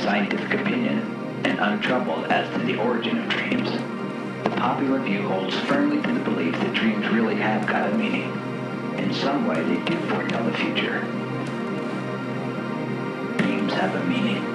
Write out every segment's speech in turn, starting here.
scientific opinion and untroubled as to the origin of dreams. The popular view holds firmly to the belief that dreams really have got a meaning. In some way, they do foretell the future. Dreams have a meaning.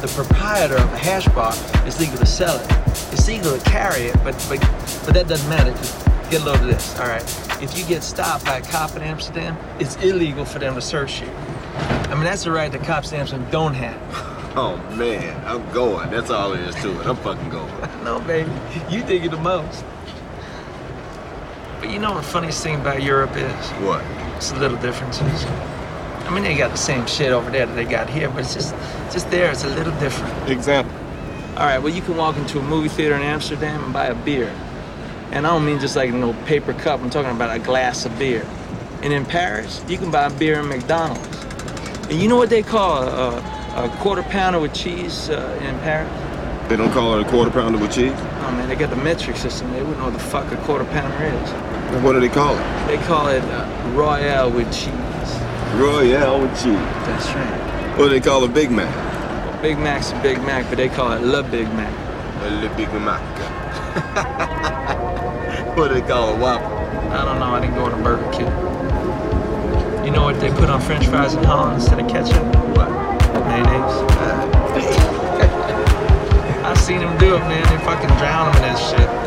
The proprietor of a hash bar, it's legal to sell it. It's legal to carry it, but but but that doesn't matter. Just get a load of this. All right. If you get stopped by a cop in Amsterdam, it's illegal for them to search you. I mean, that's the right the cops in Amsterdam don't have. Oh man, I'm going. That's all there is to it. I'm fucking going. No, baby, you dig it the most. But you know what the funniest thing about Europe is? What? It's the little differences. I mean, they got the same shit over there that they got here, but it's just, just there. It's a little different. Example. All right, well, you can walk into a movie theater in Amsterdam and buy a beer. And I don't mean just like a no paper cup, I'm talking about a glass of beer. And in Paris, you can buy a beer in McDonald's. And you know what they call a, a, quarter pounder with cheese uh, in Paris? They don't call it a quarter pounder with cheese? Oh man, they got the metric system. They wouldn't know what the fuck a quarter pounder is. Then What do they call it? They call it uh, Royale with cheese. Royale with cheese. That's right. What do they call a Big Mac? Well, Big Mac's a Big Mac, but they call it Le Big Mac. Le Big Mac. what do they call a Whopper? I don't know. I didn't go to Burger King. You know what they put on French fries in Holland instead of ketchup? What? Mayonnaise. I've seen them do it, man. They fucking drown them in that shit.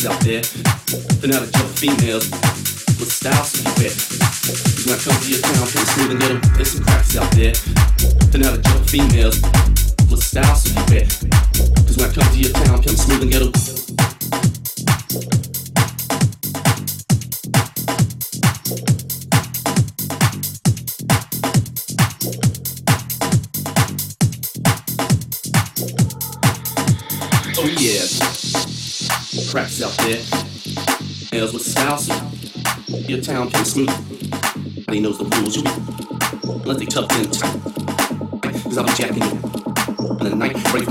bitches out there. They're not a females with style so you bet. Cause when I come to your town, pretty smooth and get them. There's some cracks out there. They're not a females with style so you bet. Cause when I come to your town, come smooth and get them. Oh yeah traps out there. As with style, your town can smooth. Nobody knows the rules you eat. Unless they tucked in tight. Cause I'll be jacking you. And the night break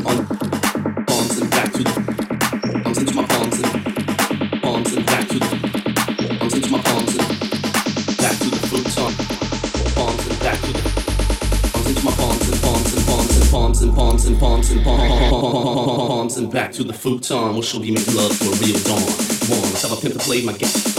and back to the futon, where she'll be making love for real dawn. One, let's have a pimp to play my game.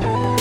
Podcast.